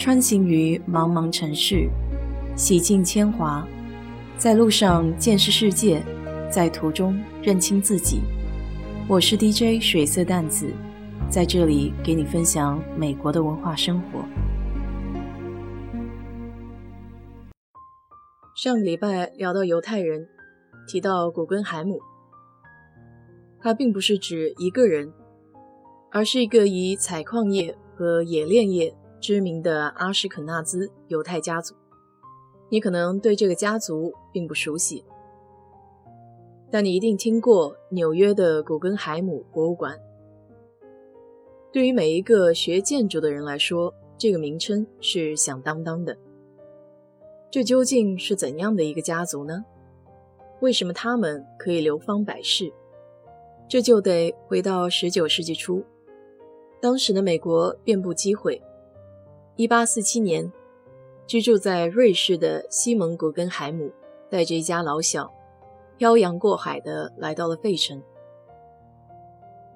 穿行于茫茫城市，洗尽铅华，在路上见识世界，在途中认清自己。我是 DJ 水色淡子，在这里给你分享美国的文化生活。上个礼拜聊到犹太人，提到古根海姆，他并不是指一个人。而是一个以采矿业和冶炼业知名的阿什肯纳兹犹太家族。你可能对这个家族并不熟悉，但你一定听过纽约的古根海姆博物馆。对于每一个学建筑的人来说，这个名称是响当当的。这究竟是怎样的一个家族呢？为什么他们可以流芳百世？这就得回到十九世纪初。当时的美国遍布机会。1847年，居住在瑞士的西蒙·古根海姆带着一家老小，漂洋过海的来到了费城，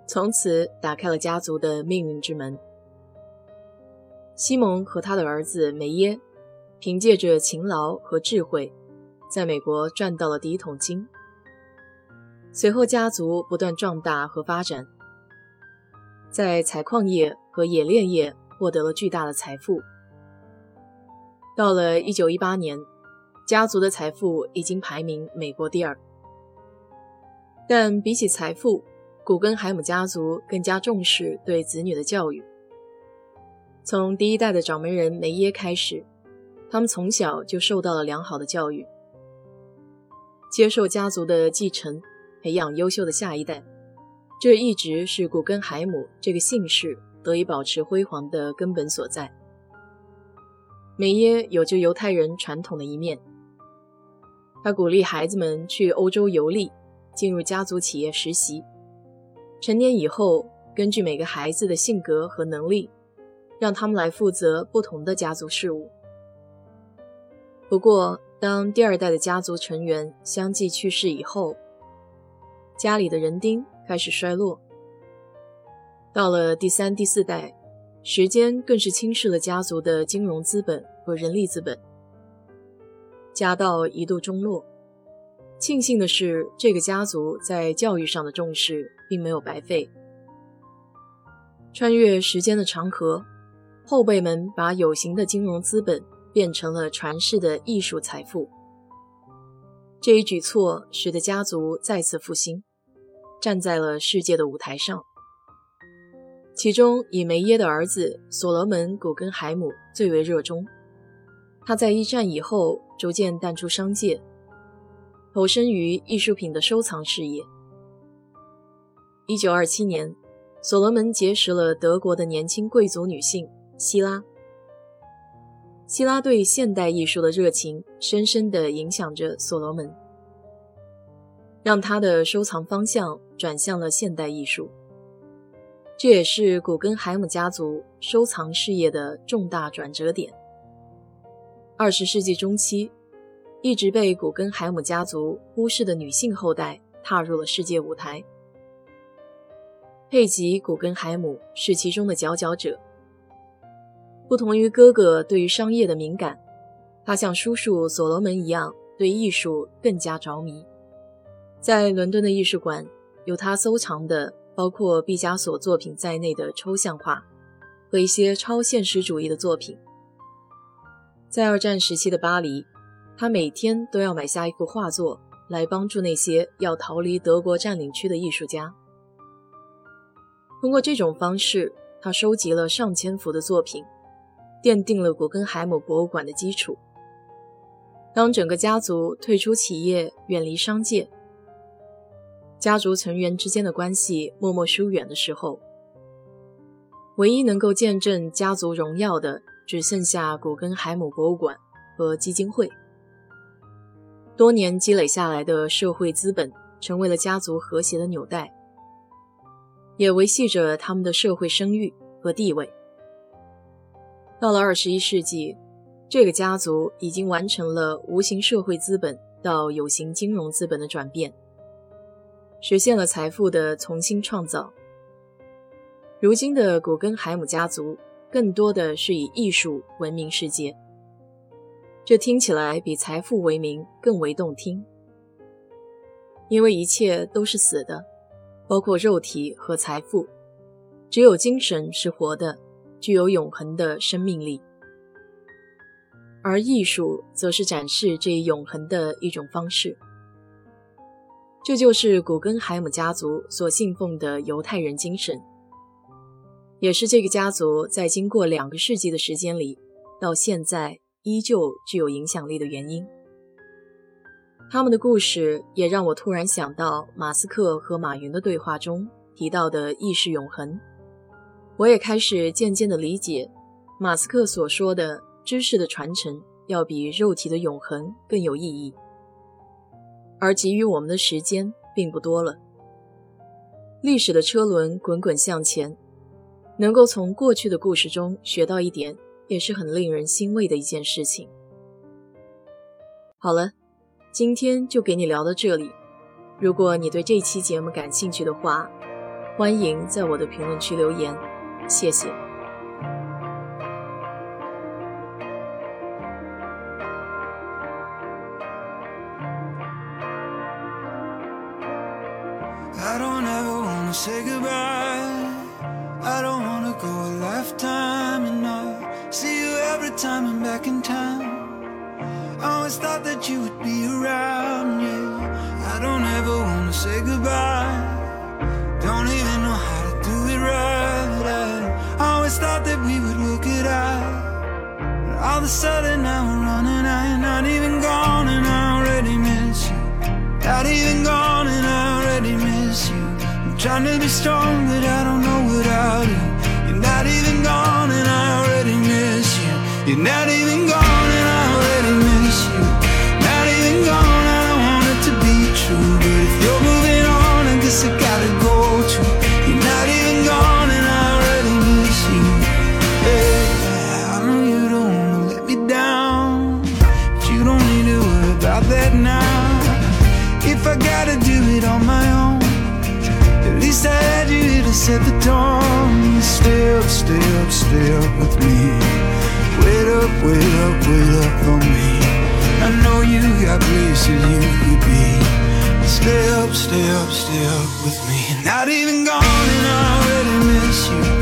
从此打开了家族的命运之门。西蒙和他的儿子梅耶，凭借着勤劳和智慧，在美国赚到了第一桶金。随后，家族不断壮大和发展。在采矿业和冶炼业获得了巨大的财富。到了1918年，家族的财富已经排名美国第二。但比起财富，古根海姆家族更加重视对子女的教育。从第一代的掌门人梅耶开始，他们从小就受到了良好的教育，接受家族的继承，培养优秀的下一代。这一直是古根海姆这个姓氏得以保持辉煌的根本所在。梅耶有着犹太人传统的一面，他鼓励孩子们去欧洲游历，进入家族企业实习。成年以后，根据每个孩子的性格和能力，让他们来负责不同的家族事务。不过，当第二代的家族成员相继去世以后，家里的人丁。开始衰落。到了第三、第四代，时间更是侵蚀了家族的金融资本和人力资本，家道一度中落。庆幸的是，这个家族在教育上的重视并没有白费。穿越时间的长河，后辈们把有形的金融资本变成了传世的艺术财富。这一举措使得家族再次复兴。站在了世界的舞台上，其中以梅耶的儿子所罗门·古根海姆最为热衷。他在一战以后逐渐淡出商界，投身于艺术品的收藏事业。一九二七年，所罗门结识了德国的年轻贵族女性希拉。希拉对现代艺术的热情深深地影响着所罗门。让他的收藏方向转向了现代艺术，这也是古根海姆家族收藏事业的重大转折点。二十世纪中期，一直被古根海姆家族忽视的女性后代踏入了世界舞台。佩吉·古根海姆是其中的佼佼者。不同于哥哥对于商业的敏感，他像叔叔所罗门一样对艺术更加着迷。在伦敦的艺术馆，有他收藏的包括毕加索作品在内的抽象画和一些超现实主义的作品。在二战时期的巴黎，他每天都要买下一幅画作来帮助那些要逃离德国占领区的艺术家。通过这种方式，他收集了上千幅的作品，奠定了古根海姆博物馆的基础。当整个家族退出企业，远离商界。家族成员之间的关系默默疏远的时候，唯一能够见证家族荣耀的，只剩下古根海姆博物馆和基金会。多年积累下来的社会资本，成为了家族和谐的纽带，也维系着他们的社会声誉和地位。到了二十一世纪，这个家族已经完成了无形社会资本到有形金融资本的转变。实现了财富的重新创造。如今的古根海姆家族更多的是以艺术闻名世界。这听起来比财富为名更为动听，因为一切都是死的，包括肉体和财富，只有精神是活的，具有永恒的生命力。而艺术则是展示这一永恒的一种方式。这就是古根海姆家族所信奉的犹太人精神，也是这个家族在经过两个世纪的时间里，到现在依旧具有影响力的原因。他们的故事也让我突然想到马斯克和马云的对话中提到的意识永恒，我也开始渐渐地理解马斯克所说的知识的传承要比肉体的永恒更有意义。而给予我们的时间并不多了。历史的车轮滚滚向前，能够从过去的故事中学到一点，也是很令人欣慰的一件事情。好了，今天就给你聊到这里。如果你对这期节目感兴趣的话，欢迎在我的评论区留言，谢谢。Say goodbye. I don't wanna go a lifetime and I see you every time I'm back in town. I always thought that you would be around, yeah. I don't ever wanna say goodbye. Don't even know how to do it right. I always thought that we would work it out. But all of a sudden now we're running out, not even gone, and I already miss you. Not even Trying to be strong, but I don't know what I'll do. You're not even gone, and I already miss you. You're not even you here the dawn. Stay up, stay up with me. Wait up, wait up, wait up for me. I know you got places you could be. Stay up, stay up, stay up with me. Not even gone, and I already miss you.